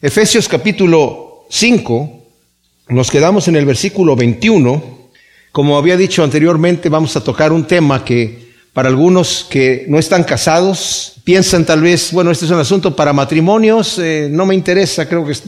Efesios capítulo 5, nos quedamos en el versículo 21. Como había dicho anteriormente, vamos a tocar un tema que para algunos que no están casados piensan tal vez, bueno, este es un asunto para matrimonios, eh, no me interesa, creo que es,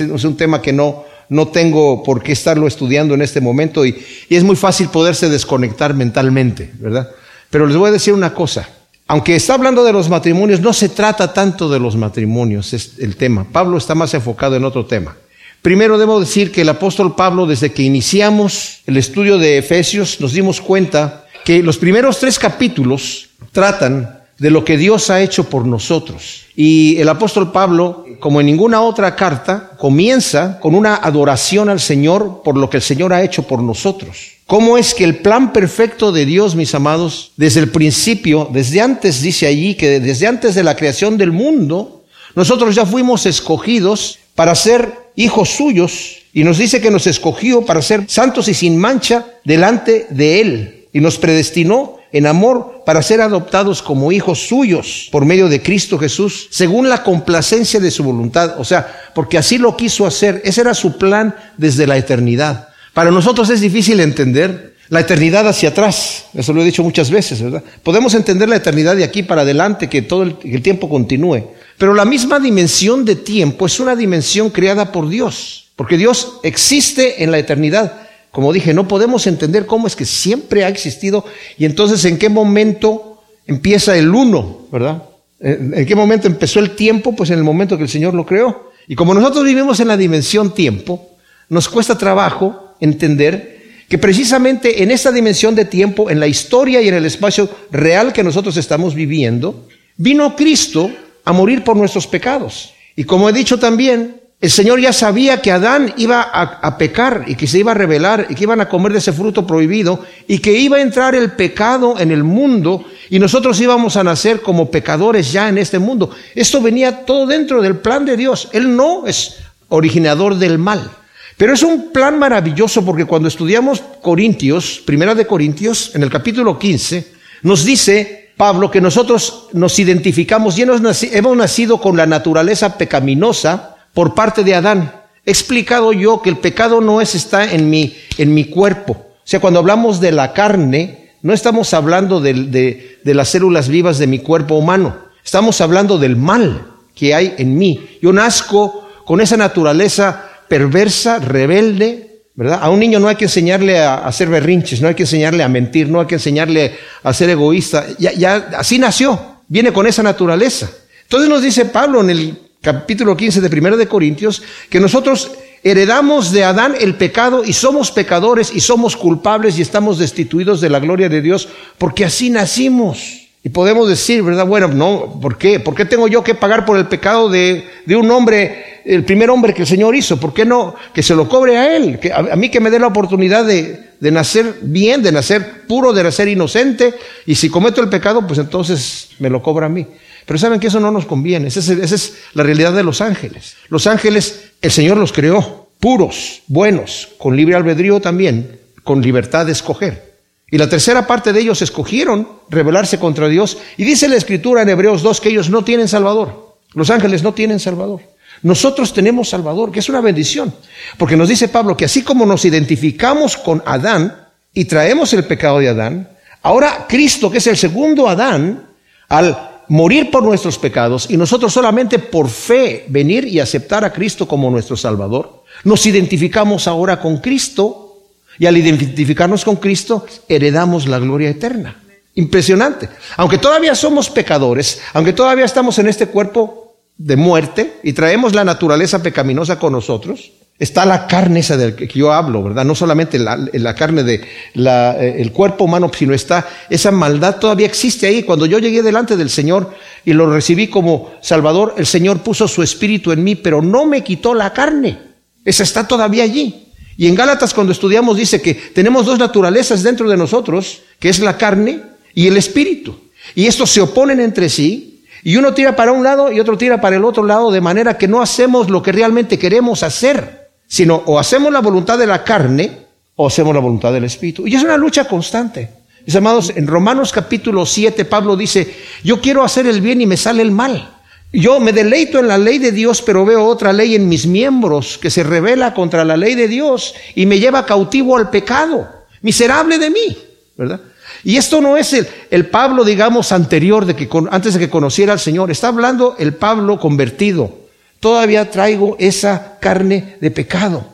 es, un tema que no, no tengo por qué estarlo estudiando en este momento y, y es muy fácil poderse desconectar mentalmente, ¿verdad? Pero les voy a decir una cosa, aunque está hablando de los matrimonios, no se trata tanto de los matrimonios, es el tema. Pablo está más enfocado en otro tema. Primero debo decir que el apóstol Pablo, desde que iniciamos el estudio de Efesios, nos dimos cuenta que los primeros tres capítulos tratan de lo que Dios ha hecho por nosotros. Y el apóstol Pablo, como en ninguna otra carta, comienza con una adoración al Señor por lo que el Señor ha hecho por nosotros. ¿Cómo es que el plan perfecto de Dios, mis amados, desde el principio, desde antes, dice allí, que desde antes de la creación del mundo, nosotros ya fuimos escogidos para ser hijos suyos y nos dice que nos escogió para ser santos y sin mancha delante de Él y nos predestinó en amor para ser adoptados como hijos suyos por medio de Cristo Jesús, según la complacencia de su voluntad. O sea, porque así lo quiso hacer. Ese era su plan desde la eternidad. Para nosotros es difícil entender la eternidad hacia atrás, eso lo he dicho muchas veces, ¿verdad? Podemos entender la eternidad de aquí para adelante, que todo el, el tiempo continúe, pero la misma dimensión de tiempo es una dimensión creada por Dios, porque Dios existe en la eternidad. Como dije, no podemos entender cómo es que siempre ha existido y entonces en qué momento empieza el uno, ¿verdad? ¿En qué momento empezó el tiempo? Pues en el momento que el Señor lo creó. Y como nosotros vivimos en la dimensión tiempo, nos cuesta trabajo entender que precisamente en esta dimensión de tiempo, en la historia y en el espacio real que nosotros estamos viviendo, vino Cristo a morir por nuestros pecados. Y como he dicho también, el Señor ya sabía que Adán iba a, pecar y que se iba a rebelar y que iban a comer de ese fruto prohibido y que iba a entrar el pecado en el mundo y nosotros íbamos a nacer como pecadores ya en este mundo. Esto venía todo dentro del plan de Dios. Él no es originador del mal. Pero es un plan maravilloso porque cuando estudiamos Corintios, Primera de Corintios, en el capítulo 15, nos dice Pablo que nosotros nos identificamos y hemos nacido con la naturaleza pecaminosa por parte de Adán. He explicado yo que el pecado no es está en mi, en mi cuerpo. O sea, cuando hablamos de la carne, no estamos hablando de, de, de las células vivas de mi cuerpo humano. Estamos hablando del mal que hay en mí. Yo nazco con esa naturaleza perversa, rebelde, ¿verdad? A un niño no hay que enseñarle a hacer berrinches, no hay que enseñarle a mentir, no hay que enseñarle a ser egoísta. Ya, ya así nació, viene con esa naturaleza. Entonces nos dice Pablo en el capítulo 15 de 1 de Corintios que nosotros heredamos de Adán el pecado y somos pecadores y somos culpables y estamos destituidos de la gloria de Dios porque así nacimos. Y podemos decir, ¿verdad? Bueno, no, ¿por qué? ¿Por qué tengo yo que pagar por el pecado de, de un hombre, el primer hombre que el Señor hizo? ¿Por qué no? Que se lo cobre a Él, que a, mí que me dé la oportunidad de, de, nacer bien, de nacer puro, de nacer inocente, y si cometo el pecado, pues entonces me lo cobra a mí. Pero saben que eso no nos conviene, esa es, esa es la realidad de los ángeles. Los ángeles, el Señor los creó, puros, buenos, con libre albedrío también, con libertad de escoger. Y la tercera parte de ellos escogieron rebelarse contra Dios. Y dice la escritura en Hebreos 2 que ellos no tienen Salvador. Los ángeles no tienen Salvador. Nosotros tenemos Salvador, que es una bendición. Porque nos dice Pablo que así como nos identificamos con Adán y traemos el pecado de Adán, ahora Cristo, que es el segundo Adán, al morir por nuestros pecados y nosotros solamente por fe venir y aceptar a Cristo como nuestro Salvador, nos identificamos ahora con Cristo y al identificarnos con Cristo, heredamos la gloria eterna. Impresionante. Aunque todavía somos pecadores, aunque todavía estamos en este cuerpo de muerte y traemos la naturaleza pecaminosa con nosotros, está la carne esa del que yo hablo, ¿verdad? No solamente la, carne de eh, el cuerpo humano, sino está esa maldad todavía existe ahí. Cuando yo llegué delante del Señor y lo recibí como Salvador, el Señor puso su espíritu en mí, pero no me quitó la carne. Esa está todavía allí. Y en Gálatas cuando estudiamos dice que tenemos dos naturalezas dentro de nosotros, que es la carne y el espíritu. Y estos se oponen entre sí, y uno tira para un lado y otro tira para el otro lado, de manera que no hacemos lo que realmente queremos hacer, sino o hacemos la voluntad de la carne o hacemos la voluntad del espíritu. Y es una lucha constante. Mis amados, en Romanos capítulo 7 Pablo dice, yo quiero hacer el bien y me sale el mal. Yo me deleito en la ley de Dios, pero veo otra ley en mis miembros que se revela contra la ley de Dios y me lleva cautivo al pecado. Miserable de mí, ¿verdad? Y esto no es el, Pablo, digamos, anterior, de que antes de que conociera al Señor. Está hablando el Pablo convertido. Todavía traigo esa carne de pecado.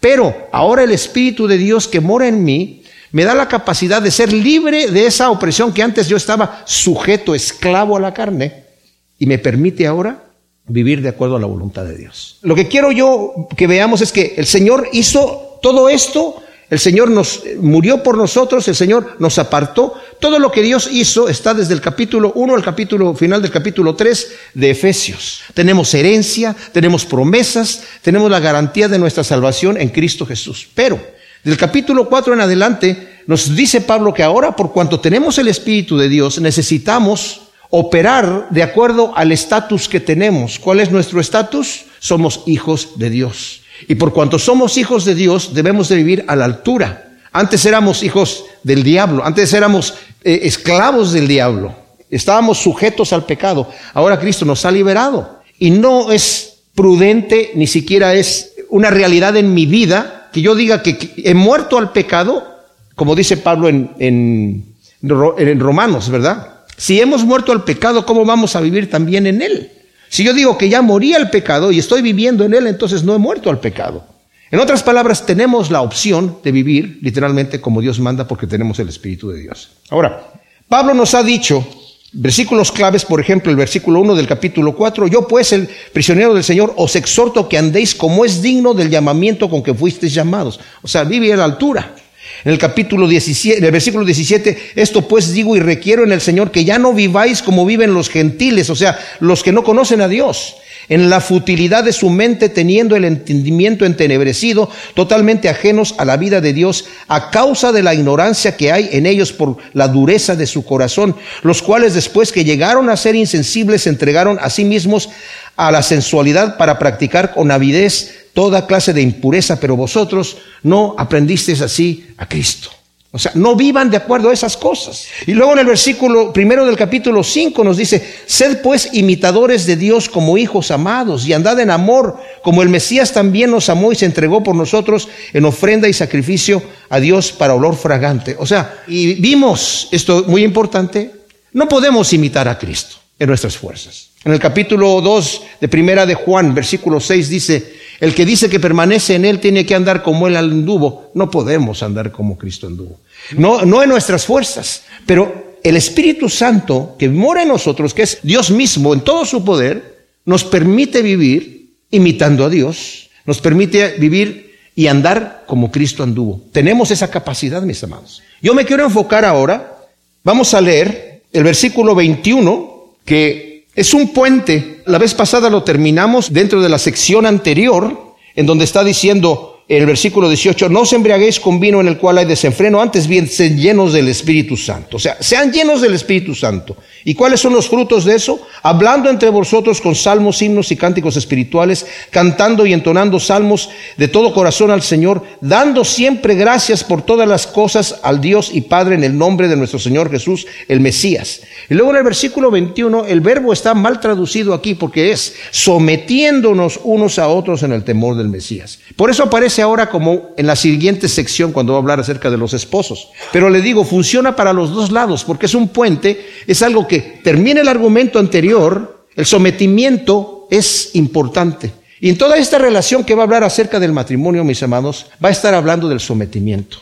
Pero ahora el Espíritu de Dios que mora en mí me da la capacidad de ser libre de esa opresión que antes yo estaba sujeto, esclavo a la carne, y me permite ahora vivir de acuerdo a la voluntad de Dios. Lo que quiero yo que veamos es que el Señor hizo todo esto, el Señor nos murió por nosotros, el Señor nos apartó. Todo lo que Dios hizo está desde el capítulo 1 al capítulo final del capítulo 3 de Efesios. Tenemos herencia, tenemos promesas, tenemos la garantía de nuestra salvación en Cristo Jesús. Pero del capítulo 4 en adelante nos dice Pablo que ahora por cuanto tenemos el Espíritu de Dios necesitamos operar de acuerdo al estatus que tenemos. ¿Cuál es nuestro estatus? Somos hijos de Dios. Y por cuanto somos hijos de Dios, debemos de vivir a la altura. Antes éramos hijos del diablo, antes éramos eh, esclavos del diablo, estábamos sujetos al pecado. Ahora Cristo nos ha liberado. Y no es prudente, ni siquiera es una realidad en mi vida, que yo diga que he muerto al pecado, como dice Pablo en, en, en Romanos, ¿verdad? Si hemos muerto al pecado, ¿cómo vamos a vivir también en él? Si yo digo que ya morí al pecado y estoy viviendo en él, entonces no he muerto al pecado. En otras palabras, tenemos la opción de vivir literalmente como Dios manda porque tenemos el Espíritu de Dios. Ahora, Pablo nos ha dicho, versículos claves, por ejemplo, el versículo 1 del capítulo 4, yo pues, el prisionero del Señor, os exhorto que andéis como es digno del llamamiento con que fuisteis llamados. O sea, vive a la altura. En el capítulo 17, en el versículo 17, esto pues digo y requiero en el Señor que ya no viváis como viven los gentiles, o sea, los que no conocen a Dios, en la futilidad de su mente teniendo el entendimiento entenebrecido, totalmente ajenos a la vida de Dios, a causa de la ignorancia que hay en ellos por la dureza de su corazón, los cuales después que llegaron a ser insensibles se entregaron a sí mismos a la sensualidad para practicar con avidez toda clase de impureza, pero vosotros no aprendisteis así a Cristo. O sea, no vivan de acuerdo a esas cosas. Y luego en el versículo primero del capítulo 5 nos dice, sed pues imitadores de Dios como hijos amados y andad en amor, como el Mesías también nos amó y se entregó por nosotros en ofrenda y sacrificio a Dios para olor fragante. O sea, y vimos esto muy importante, no podemos imitar a Cristo en nuestras fuerzas. En el capítulo 2 de primera de Juan, versículo 6 dice, el que dice que permanece en Él tiene que andar como Él anduvo. No podemos andar como Cristo anduvo. No, no en nuestras fuerzas, pero el Espíritu Santo que mora en nosotros, que es Dios mismo en todo su poder, nos permite vivir imitando a Dios, nos permite vivir y andar como Cristo anduvo. Tenemos esa capacidad, mis amados. Yo me quiero enfocar ahora, vamos a leer el versículo 21, que es un puente. La vez pasada lo terminamos dentro de la sección anterior, en donde está diciendo en el versículo 18, no os embriaguéis con vino en el cual hay desenfreno, antes bien sean llenos del Espíritu Santo. O sea, sean llenos del Espíritu Santo. ¿Y cuáles son los frutos de eso? Hablando entre vosotros con salmos, himnos y cánticos espirituales, cantando y entonando salmos de todo corazón al Señor, dando siempre gracias por todas las cosas al Dios y Padre en el nombre de nuestro Señor Jesús, el Mesías. Y luego en el versículo 21, el verbo está mal traducido aquí porque es sometiéndonos unos a otros en el temor del Mesías. Por eso aparece ahora como en la siguiente sección cuando va a hablar acerca de los esposos. Pero le digo, funciona para los dos lados porque es un puente, es algo que termina el argumento anterior, el sometimiento es importante. Y en toda esta relación que va a hablar acerca del matrimonio, mis amados, va a estar hablando del sometimiento.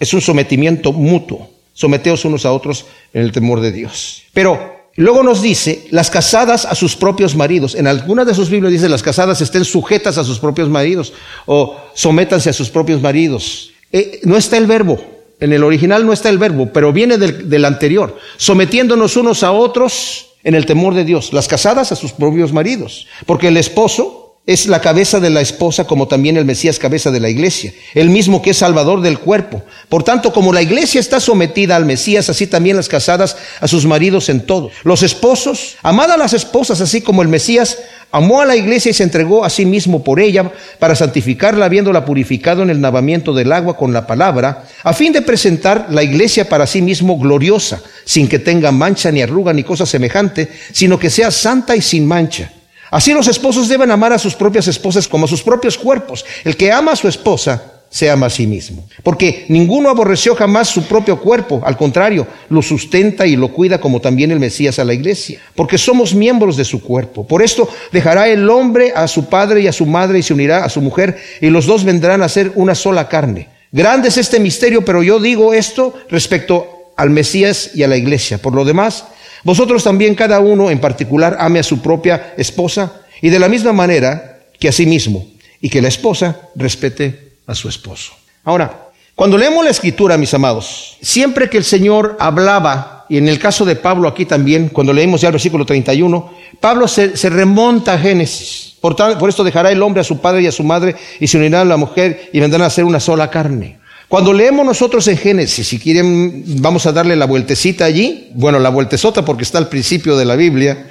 Es un sometimiento mutuo. Someteos unos a otros en el temor de Dios. Pero Luego nos dice, las casadas a sus propios maridos. En algunas de sus Biblias dice, las casadas estén sujetas a sus propios maridos o sométanse a sus propios maridos. Eh, no está el verbo. En el original no está el verbo, pero viene del, del anterior. Sometiéndonos unos a otros en el temor de Dios. Las casadas a sus propios maridos. Porque el esposo es la cabeza de la esposa como también el Mesías cabeza de la iglesia, el mismo que es salvador del cuerpo. Por tanto, como la iglesia está sometida al Mesías, así también las casadas a sus maridos en todo. Los esposos, amad a las esposas así como el Mesías Amó a la iglesia y se entregó a sí mismo por ella para santificarla, habiéndola purificado en el lavamiento del agua con la palabra, a fin de presentar la iglesia para sí mismo gloriosa, sin que tenga mancha ni arruga ni cosa semejante, sino que sea santa y sin mancha. Así los esposos deben amar a sus propias esposas como a sus propios cuerpos. El que ama a su esposa se ama a sí mismo. Porque ninguno aborreció jamás su propio cuerpo, al contrario, lo sustenta y lo cuida como también el Mesías a la iglesia, porque somos miembros de su cuerpo. Por esto dejará el hombre a su padre y a su madre y se unirá a su mujer y los dos vendrán a ser una sola carne. Grande es este misterio, pero yo digo esto respecto al Mesías y a la iglesia. Por lo demás, vosotros también cada uno en particular ame a su propia esposa y de la misma manera que a sí mismo y que la esposa respete a su esposo. Ahora, cuando leemos la escritura, mis amados, siempre que el Señor hablaba, y en el caso de Pablo aquí también, cuando leemos ya el versículo 31, Pablo se, remonta a Génesis. Por, por esto dejará el hombre a su padre y a su madre y se unirá a la mujer y vendrán a ser una sola carne. Cuando leemos nosotros en Génesis, si quieren, vamos a darle la vueltecita allí, bueno, la vueltezota porque está al principio de la Biblia,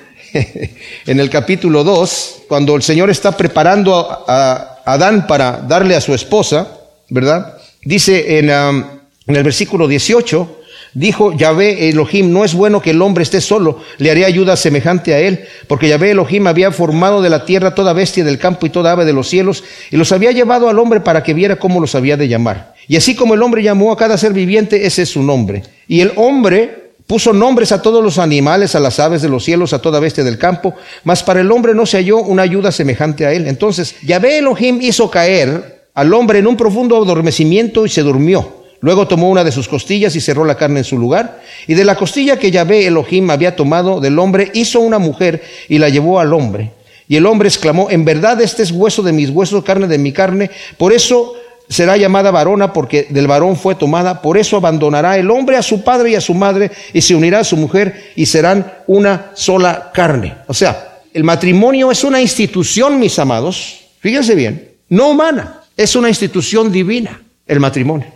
en el capítulo 2, cuando el Señor está preparando a, Adán para darle a su esposa, ¿verdad? Dice en, en el versículo 18, dijo Yahvé Elohim, no es bueno que el hombre esté solo, le haré ayuda semejante a él, porque Yahvé Elohim había formado de la tierra toda bestia del campo y toda ave de los cielos, y los había llevado al hombre para que viera cómo los había de llamar. Y así como el hombre llamó a cada ser viviente, ese es su nombre. Y el hombre Puso nombres a todos los animales, a las aves de los cielos, a toda bestia del campo, mas para el hombre no se halló una ayuda semejante a él. Entonces, Yahvé Elohim hizo caer al hombre en un profundo adormecimiento y se durmió. Luego tomó una de sus costillas y cerró la carne en su lugar. Y de la costilla que Yahvé Elohim había tomado del hombre, hizo una mujer y la llevó al hombre. Y el hombre exclamó, en verdad este es hueso de mis huesos, carne de mi carne. Por eso será llamada varona porque del varón fue tomada, por eso abandonará el hombre a su padre y a su madre y se unirá a su mujer y serán una sola carne. O sea, el matrimonio es una institución, mis amados, fíjense bien, no humana, es una institución divina, el matrimonio.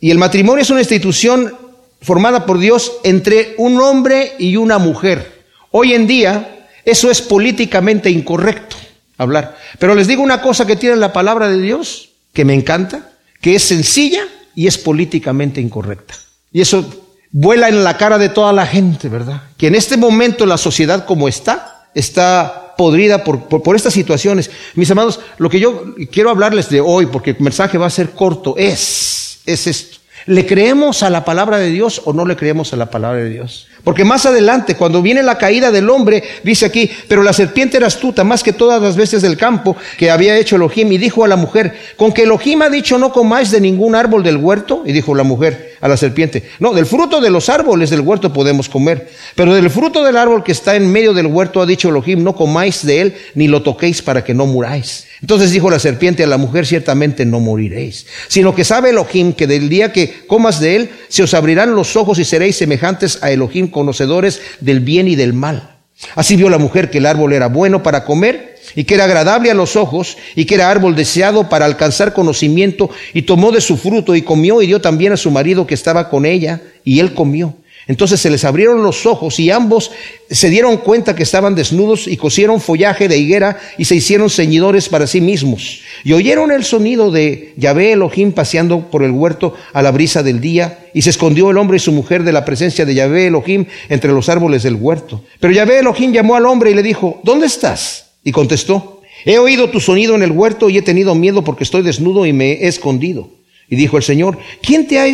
Y el matrimonio es una institución formada por Dios entre un hombre y una mujer. Hoy en día eso es políticamente incorrecto hablar. Pero les digo una cosa que tiene la palabra de Dios que me encanta, que es sencilla y es políticamente incorrecta. Y eso vuela en la cara de toda la gente, ¿verdad? Que en este momento la sociedad como está, está podrida por, por, estas situaciones. Mis amados, lo que yo quiero hablarles de hoy, porque el mensaje va a ser corto, es, es esto. ¿Le creemos a la palabra de Dios o no le creemos a la palabra de Dios? Porque más adelante, cuando viene la caída del hombre, dice aquí, pero la serpiente era astuta más que todas las bestias del campo que había hecho Elohim y dijo a la mujer, con que Elohim ha dicho no comáis de ningún árbol del huerto, y dijo la mujer a la serpiente, no, del fruto de los árboles del huerto podemos comer, pero del fruto del árbol que está en medio del huerto ha dicho Elohim, no comáis de él ni lo toquéis para que no muráis. Entonces dijo la serpiente a la mujer, ciertamente no moriréis, sino que sabe Elohim que del día que comas de él, se os abrirán los ojos y seréis semejantes a Elohim conocedores del bien y del mal. Así vio la mujer que el árbol era bueno para comer y que era agradable a los ojos y que era árbol deseado para alcanzar conocimiento y tomó de su fruto y comió y dio también a su marido que estaba con ella y él comió. Entonces se les abrieron los ojos y ambos se dieron cuenta que estaban desnudos y cosieron follaje de higuera y se hicieron ceñidores para sí mismos. Y oyeron el sonido de Yahvé Elohim paseando por el huerto a la brisa del día y se escondió el hombre y su mujer de la presencia de Yahvé Elohim entre los árboles del huerto. Pero Yahvé Elohim llamó al hombre y le dijo, ¿dónde estás? Y contestó, he oído tu sonido en el huerto y he tenido miedo porque estoy desnudo y me he escondido. Y dijo el Señor, ¿quién te ha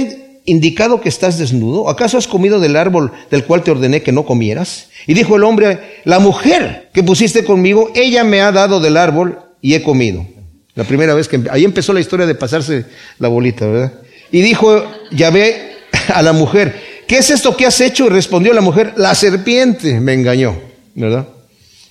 indicado que estás desnudo? ¿Acaso has comido del árbol del cual te ordené que no comieras? Y dijo el hombre, la mujer que pusiste conmigo, ella me ha dado del árbol y he comido. La primera vez que ahí empezó la historia de pasarse la bolita, ¿verdad? Y dijo Yahvé a la mujer, ¿qué es esto que has hecho? Y respondió la mujer, la serpiente me engañó, ¿verdad?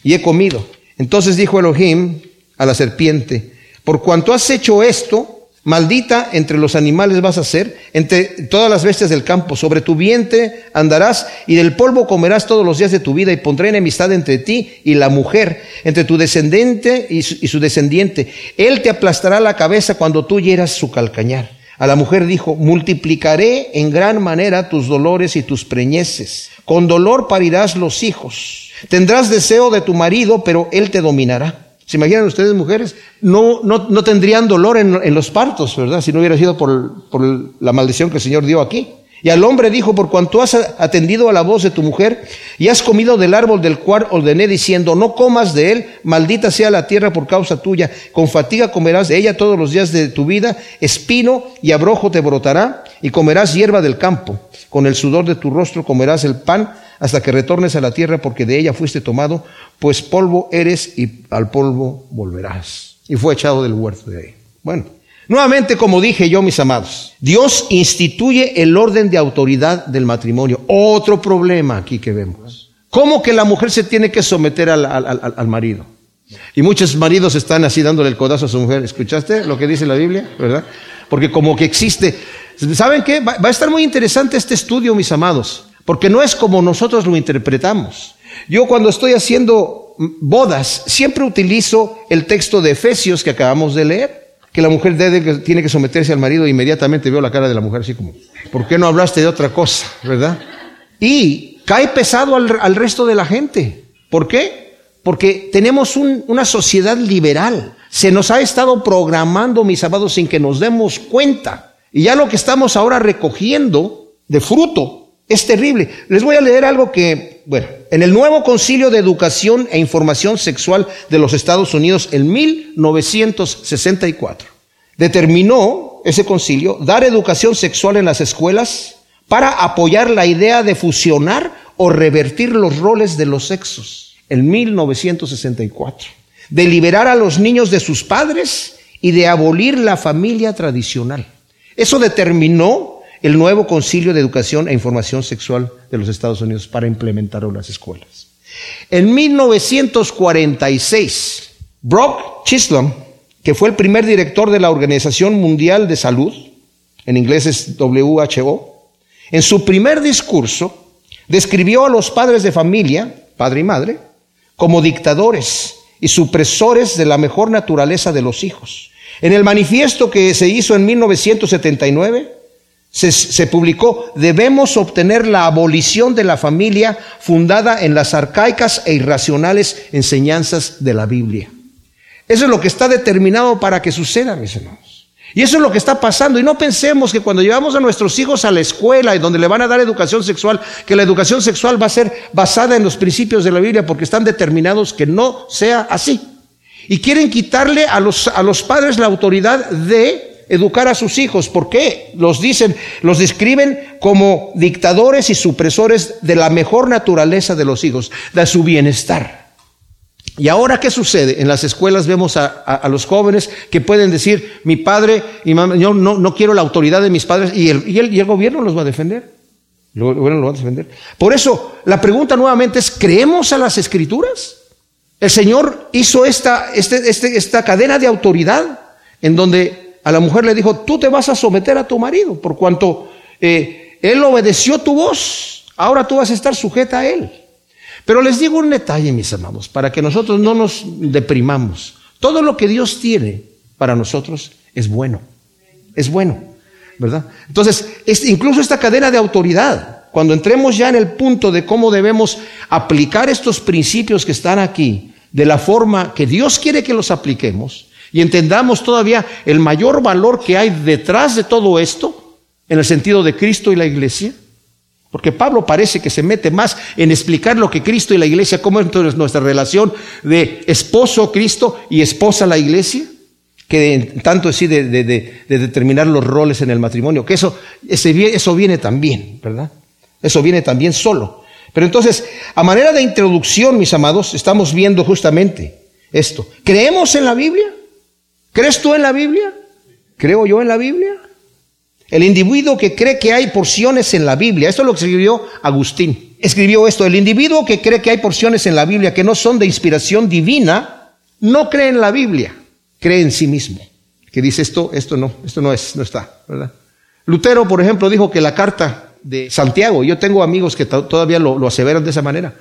Y he comido. Entonces dijo Elohim a la serpiente, por cuanto has hecho esto, Maldita entre los animales vas a ser, entre todas las bestias del campo, sobre tu vientre andarás y del polvo comerás todos los días de tu vida y pondré enemistad entre ti y la mujer, entre tu descendiente y su, descendiente. Él te aplastará la cabeza cuando tú hieras su calcañar. A la mujer dijo, multiplicaré en gran manera tus dolores y tus preñeces. Con dolor parirás los hijos Tendrás deseo de tu marido, pero él te dominará. ¿Se imaginan ustedes, mujeres? No, no, no tendrían dolor en, en, los partos, ¿verdad? Si no hubiera sido por, por la maldición que el Señor dio aquí. Y al hombre dijo, por cuanto has atendido a la voz de tu mujer y has comido del árbol del cual ordené diciendo, no comas de él, maldita sea la tierra por causa tuya, con fatiga comerás de ella todos los días de tu vida, espino y abrojo te brotará y comerás hierba del campo, con el sudor de tu rostro comerás el pan hasta que retornes a la tierra porque de ella fuiste tomado, pues polvo eres y al polvo volverás. Y fue echado del huerto de ahí. Bueno. Nuevamente, como dije yo, mis amados, Dios instituye el orden de autoridad del matrimonio. Otro problema aquí que vemos. ¿Cómo que la mujer se tiene que someter al, al, marido? Y muchos maridos están así dándole el codazo a su mujer. ¿Escuchaste lo que dice la Biblia? ¿Verdad? Porque como que existe. ¿Saben qué? Va a estar muy interesante este estudio, mis amados. Porque no es como nosotros lo interpretamos. Yo cuando estoy haciendo bodas, siempre utilizo el texto de Efesios que acabamos de leer que la mujer tiene que someterse al marido, inmediatamente veo la cara de la mujer así como, ¿por qué no hablaste de otra cosa? ¿Verdad? Y cae pesado al, resto de la gente. ¿Por qué? Porque tenemos una sociedad liberal. Se nos ha estado programando, mis amados, sin que nos demos cuenta. Y ya lo que estamos ahora recogiendo de fruto es terrible. Les voy a leer algo que, bueno, en el nuevo Concilio de Educación e Información Sexual de los Estados Unidos en 1964, determinó ese concilio dar educación sexual en las escuelas para apoyar la idea de fusionar o revertir los roles de los sexos. En 1964. De liberar a los niños de sus padres y de abolir la familia tradicional. Eso determinó el nuevo Concilio de Educación e Información Sexual de los Estados Unidos para implementarlo en las escuelas. En 1946, Brock Chisholm, que fue el primer director de la Organización Mundial de Salud, en inglés es WHO, en su primer discurso describió a los padres de familia, padre y madre, como dictadores y supresores de la mejor naturaleza de los hijos. En el manifiesto que se hizo en 1979, se, publicó, debemos obtener la abolición de la familia fundada en las arcaicas e irracionales enseñanzas de la Biblia. Eso es lo que está determinado para que suceda, mis hermanos. Y eso es lo que está pasando. Y no pensemos que cuando llevamos a nuestros hijos a la escuela y donde le van a dar educación sexual, que la educación sexual va a ser basada en los principios de la Biblia porque están determinados que no sea así. Y quieren quitarle a los, a los padres la autoridad de educar a sus hijos. ¿Por qué? Los dicen, los describen como dictadores y supresores de la mejor naturaleza de los hijos, de su bienestar. Y ahora, ¿qué sucede? En las escuelas vemos a, los jóvenes que pueden decir, mi padre y mamá, yo no, quiero la autoridad de mis padres y el gobierno los va a defender. El gobierno los va a defender. Por eso, la pregunta nuevamente es, ¿creemos a las escrituras? El Señor hizo esta, este, este, esta cadena de autoridad en donde a la mujer le dijo, tú te vas a someter a tu marido, por cuanto eh, él obedeció tu voz, ahora tú vas a estar sujeta a él. Pero les digo un detalle, mis amados, para que nosotros no nos deprimamos. Todo lo que Dios tiene para nosotros es bueno, es bueno, ¿verdad? Entonces, incluso esta cadena de autoridad, cuando entremos ya en el punto de cómo debemos aplicar estos principios que están aquí, de la forma que Dios quiere que los apliquemos, y entendamos todavía el mayor valor que hay detrás de todo esto, en el sentido de Cristo y la iglesia. Porque Pablo parece que se mete más en explicar lo que Cristo y la iglesia, cómo es nuestra relación de esposo Cristo y esposa la iglesia, que tanto así de, de, determinar los roles en el matrimonio, que eso, eso viene también, ¿verdad? Eso viene también solo. Pero entonces, a manera de introducción, mis amados, estamos viendo justamente esto. ¿Creemos en la Biblia? ¿Crees tú en la Biblia? ¿Creo yo en la Biblia? El individuo que cree que hay porciones en la Biblia, esto lo escribió Agustín, escribió esto, el individuo que cree que hay porciones en la Biblia que no son de inspiración divina, no cree en la Biblia, cree en sí mismo. Que dice esto, esto no, esto no es, no está, ¿verdad? Lutero, por ejemplo, dijo que la carta de Santiago, yo tengo amigos que todavía lo, lo aseveran de esa manera,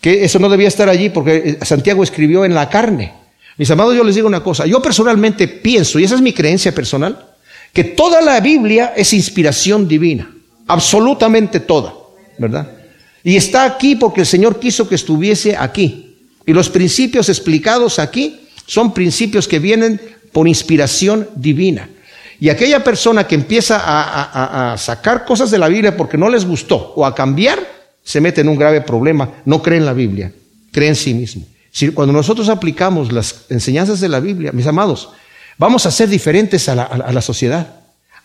que eso no debía estar allí porque Santiago escribió en la carne. Mis amados, yo les digo una cosa, yo personalmente pienso, y esa es mi creencia personal, que toda la Biblia es inspiración divina, absolutamente toda, ¿verdad? Y está aquí porque el Señor quiso que estuviese aquí. Y los principios explicados aquí son principios que vienen por inspiración divina. Y aquella persona que empieza a, sacar cosas de la Biblia porque no les gustó o a cambiar, se mete en un grave problema. No cree en la Biblia, cree en sí mismo. Cuando nosotros aplicamos las enseñanzas de la Biblia, mis amados, vamos a ser diferentes a la, sociedad.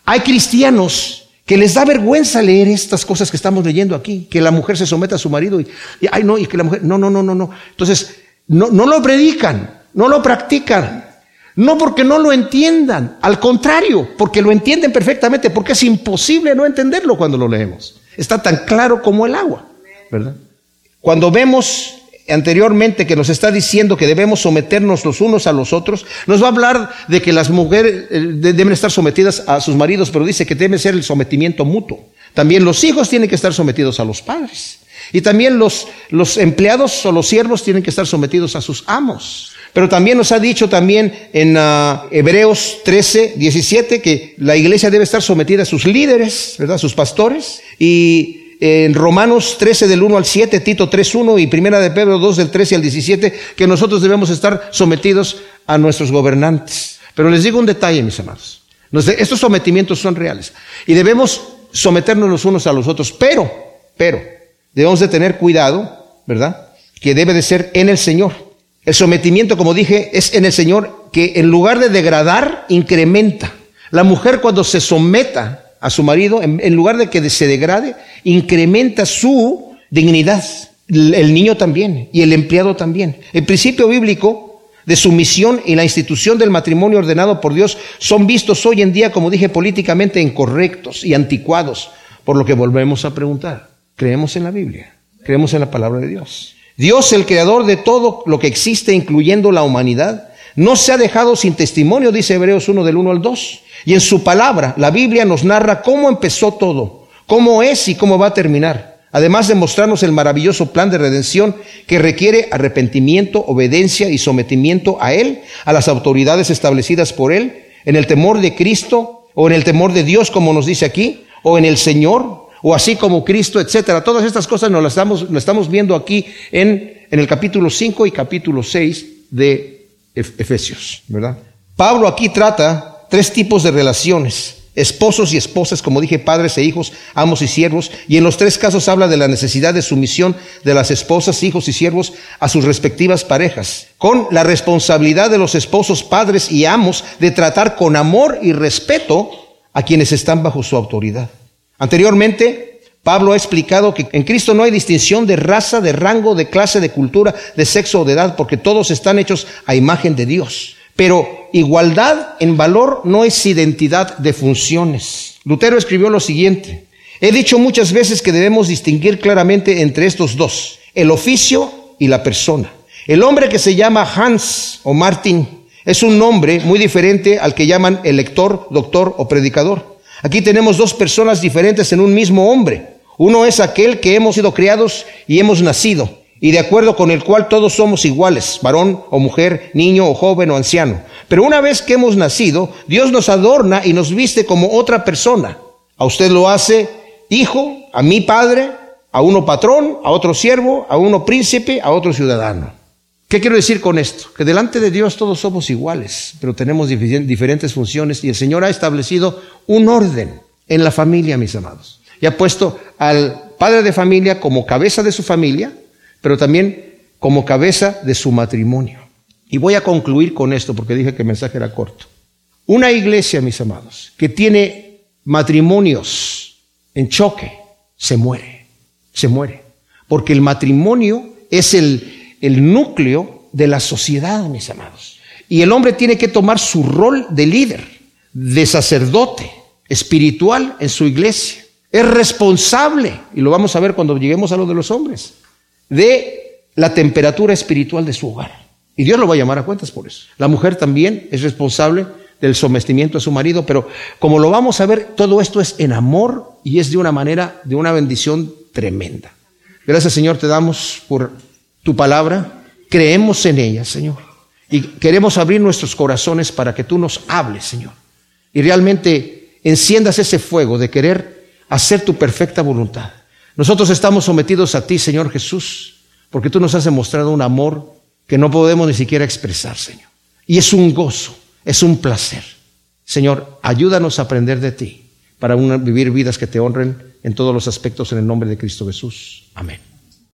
Hay cristianos que les da vergüenza leer estas cosas que estamos leyendo aquí, que la mujer se someta a su marido y, y ay no, y que la mujer, no, no, no, no, no. Entonces, no, no lo predican, no lo practican. No porque no lo entiendan, al contrario, porque lo entienden perfectamente, porque es imposible no entenderlo cuando lo leemos. Está tan claro como el agua, ¿verdad? Cuando vemos anteriormente que nos está diciendo que debemos someternos los unos a los otros, nos va a hablar de que las mujeres eh, deben estar sometidas a sus maridos, pero dice que debe ser el sometimiento mutuo. También los hijos tienen que estar sometidos a los padres. Y también los, los empleados o los siervos tienen que estar sometidos a sus amos. Pero también nos ha dicho también en uh, Hebreos 13, 17 que la iglesia debe estar sometida a sus líderes, ¿verdad? Sus pastores. Y en Romanos 13 del 1 al 7, Tito 3, 1 y Primera de Pedro 2 del 13 al 17, que nosotros debemos estar sometidos a nuestros gobernantes. Pero les digo un detalle, mis amados. Estos sometimientos son reales. Y debemos someternos los unos a los otros. Pero, pero, debemos de tener cuidado, ¿verdad? Que debe de ser en el Señor. El sometimiento, como dije, es en el Señor que en lugar de degradar, incrementa. La mujer cuando se someta a su marido, en, lugar de que se degrade, incrementa su dignidad. El niño también y el empleado también. El principio bíblico de sumisión y la institución del matrimonio ordenado por Dios son vistos hoy en día, como dije, políticamente incorrectos y anticuados, por lo que volvemos a preguntar. ¿Creemos en la Biblia? ¿Creemos en la palabra de Dios? Dios, el creador de todo lo que existe, incluyendo la humanidad, no se ha dejado sin testimonio, dice Hebreos 1 del 1 al 2. Y en su palabra, la Biblia nos narra cómo empezó todo, cómo es y cómo va a terminar. Además de mostrarnos el maravilloso plan de redención que requiere arrepentimiento, obediencia y sometimiento a Él, a las autoridades establecidas por Él, en el temor de Cristo o en el temor de Dios, como nos dice aquí, o en el Señor, o así como Cristo, etcétera. Todas estas cosas nos las estamos, viendo aquí en, en el capítulo 5 y capítulo 6 de Efesios, ¿verdad? Pablo aquí trata tres tipos de relaciones esposos y esposas, como dije, padres e hijos, amos y siervos, y en los tres casos habla de la necesidad de sumisión de las esposas, hijos y siervos a sus respectivas parejas, con la responsabilidad de los esposos, padres y amos de tratar con amor y respeto a quienes están bajo su autoridad. Anteriormente, Pablo ha explicado que en Cristo no hay distinción de raza, de rango, de clase, de cultura, de sexo o de edad, porque todos están hechos a imagen de Dios. Pero igualdad en valor no es identidad de funciones. Lutero escribió lo siguiente. He dicho muchas veces que debemos distinguir claramente entre estos dos, el oficio y la persona. El hombre que se llama Hans o Martin es un nombre muy diferente al que llaman elector, doctor o predicador. Aquí tenemos dos personas diferentes en un mismo hombre. Uno es aquel que hemos sido criados y hemos nacido, y de acuerdo con el cual todos somos iguales, varón o mujer, niño o joven o anciano. Pero una vez que hemos nacido, Dios nos adorna y nos viste como otra persona. A usted lo hace hijo, a mi padre, a uno patrón, a otro siervo, a uno príncipe, a otro ciudadano. ¿Qué quiero decir con esto? Que delante de Dios todos somos iguales, pero tenemos diferentes funciones y el Señor ha establecido un orden en la familia, mis amados. Y ha puesto al padre de familia como cabeza de su familia, pero también como cabeza de su matrimonio. Y voy a concluir con esto porque dije que el mensaje era corto. Una iglesia, mis amados, que tiene matrimonios en choque, se muere, se muere. Porque el matrimonio es el, el núcleo de la sociedad, mis amados. Y el hombre tiene que tomar su rol de líder, de sacerdote espiritual en su iglesia. Es responsable, y lo vamos a ver cuando lleguemos a lo de los hombres, de la temperatura espiritual de su hogar. Y Dios lo va a llamar a cuentas por eso. La mujer también es responsable del sometimiento a su marido, pero como lo vamos a ver, todo esto es en amor y es de una manera, de una bendición tremenda. Gracias Señor, te damos por tu palabra, creemos en ella, Señor. Y queremos abrir nuestros corazones para que tú nos hables, Señor. Y realmente enciendas ese fuego de querer hacer tu perfecta voluntad. Nosotros estamos sometidos a ti, Señor Jesús, porque tú nos has demostrado un amor que no podemos ni siquiera expresar, Señor. Y es un gozo, es un placer. Señor, ayúdanos a aprender de ti para vivir vidas que te honren en todos los aspectos en el nombre de Cristo Jesús. Amén.